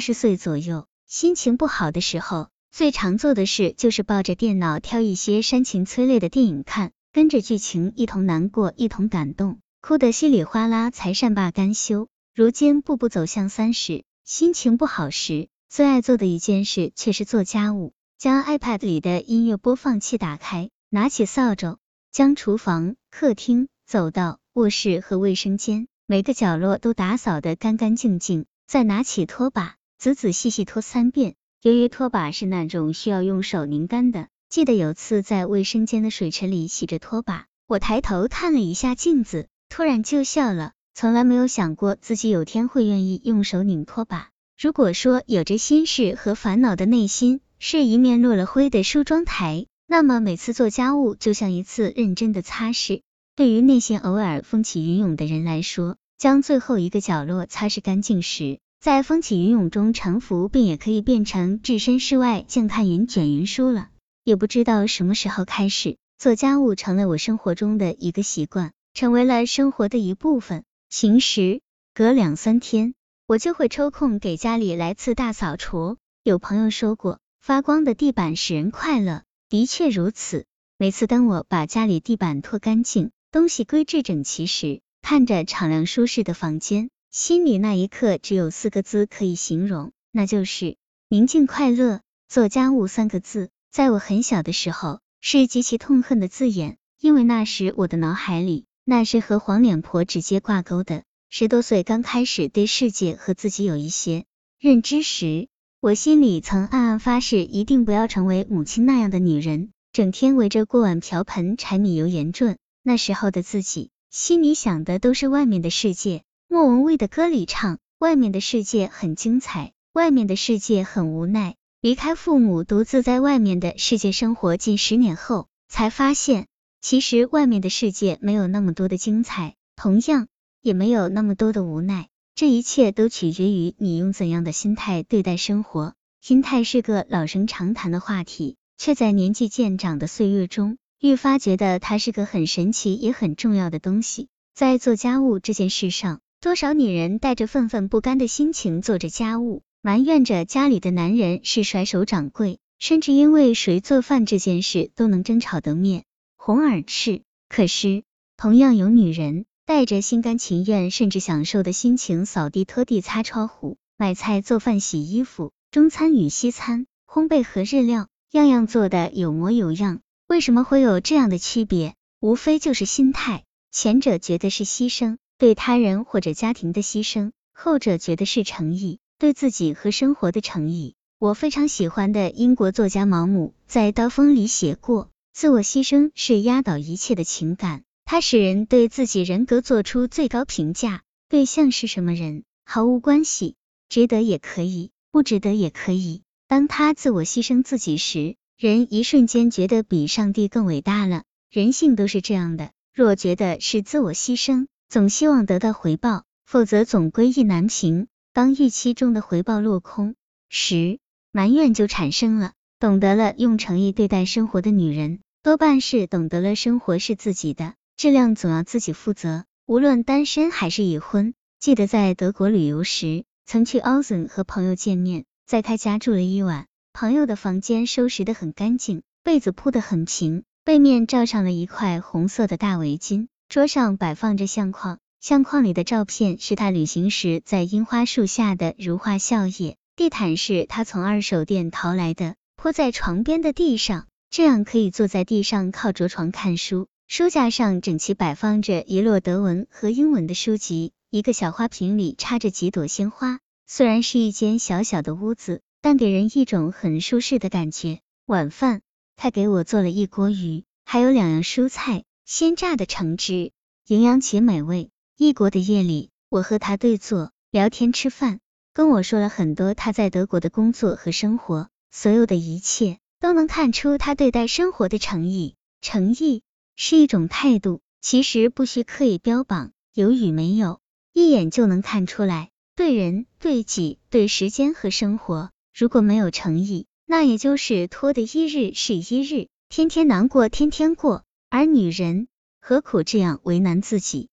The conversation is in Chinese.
十岁左右，心情不好的时候，最常做的事就是抱着电脑挑一些煽情催泪的电影看，跟着剧情一同难过，一同感动，哭得稀里哗啦才善罢甘休。如今步步走向三十，心情不好时，最爱做的一件事却是做家务。将 iPad 里的音乐播放器打开，拿起扫帚，将厨房、客厅、走道、卧室和卫生间每个角落都打扫得干干净净，再拿起拖把，仔仔细细拖三遍。由于拖把是那种需要用手拧干的，记得有次在卫生间的水池里洗着拖把，我抬头看了一下镜子，突然就笑了。从来没有想过自己有天会愿意用手拧拖把。如果说有着心事和烦恼的内心是一面落了灰的梳妆台，那么每次做家务就像一次认真的擦拭。对于内心偶尔风起云涌的人来说，将最后一个角落擦拭干净时，在风起云涌中沉浮，便也可以变成置身事外静看云卷云舒了。也不知道什么时候开始，做家务成了我生活中的一个习惯，成为了生活的一部分。平时隔两三天，我就会抽空给家里来次大扫除。有朋友说过，发光的地板使人快乐，的确如此。每次当我把家里地板拖干净，东西归置整齐时，看着敞亮舒适的房间，心里那一刻只有四个字可以形容，那就是宁静快乐。做家务三个字，在我很小的时候是极其痛恨的字眼，因为那时我的脑海里。那是和黄脸婆直接挂钩的。十多岁刚开始对世界和自己有一些认知时，我心里曾暗暗发誓，一定不要成为母亲那样的女人，整天围着锅碗瓢盆、柴米油盐转。那时候的自己，心里想的都是外面的世界。莫文蔚的歌里唱：“外面的世界很精彩，外面的世界很无奈。”离开父母，独自在外面的世界生活近十年后，才发现。其实外面的世界没有那么多的精彩，同样也没有那么多的无奈。这一切都取决于你用怎样的心态对待生活。心态是个老生常谈的话题，却在年纪渐长的岁月中，愈发觉得它是个很神奇也很重要的东西。在做家务这件事上，多少女人带着愤愤不甘的心情做着家务，埋怨着家里的男人是甩手掌柜，甚至因为谁做饭这件事都能争吵得面。红耳赤，可是同样有女人带着心甘情愿甚至享受的心情扫地、拖地、擦窗户、买菜、做饭、洗衣服，中餐与西餐、烘焙和日料，样样做的有模有样。为什么会有这样的区别？无非就是心态，前者觉得是牺牲，对他人或者家庭的牺牲；后者觉得是诚意，对自己和生活的诚意。我非常喜欢的英国作家毛姆在《刀锋》里写过。自我牺牲是压倒一切的情感，它使人对自己人格做出最高评价。对象是什么人毫无关系，值得也可以，不值得也可以。当他自我牺牲自己时，人一瞬间觉得比上帝更伟大了。人性都是这样的，若觉得是自我牺牲，总希望得到回报，否则总归意难平。当预期中的回报落空时，埋怨就产生了。懂得了用诚意对待生活的女人，多半是懂得了生活是自己的，质量总要自己负责。无论单身还是已婚，记得在德国旅游时，曾去 o z e n 和朋友见面，在他家住了一晚。朋友的房间收拾的很干净，被子铺的很平，背面罩上了一块红色的大围巾。桌上摆放着相框，相框里的照片是他旅行时在樱花树下的如画笑靥。地毯是他从二手店淘来的。铺在床边的地上，这样可以坐在地上靠着床看书。书架上整齐摆放着一摞德文和英文的书籍，一个小花瓶里插着几朵鲜花。虽然是一间小小的屋子，但给人一种很舒适的感觉。晚饭，他给我做了一锅鱼，还有两样蔬菜，鲜榨的橙汁，营养且美味。异国的夜里，我和他对坐聊天吃饭，跟我说了很多他在德国的工作和生活。所有的一切都能看出他对待生活的诚意。诚意是一种态度，其实不需刻意标榜，有与没有，一眼就能看出来。对人、对己、对时间和生活，如果没有诚意，那也就是拖的一日是一日，天天难过天天过。而女人何苦这样为难自己？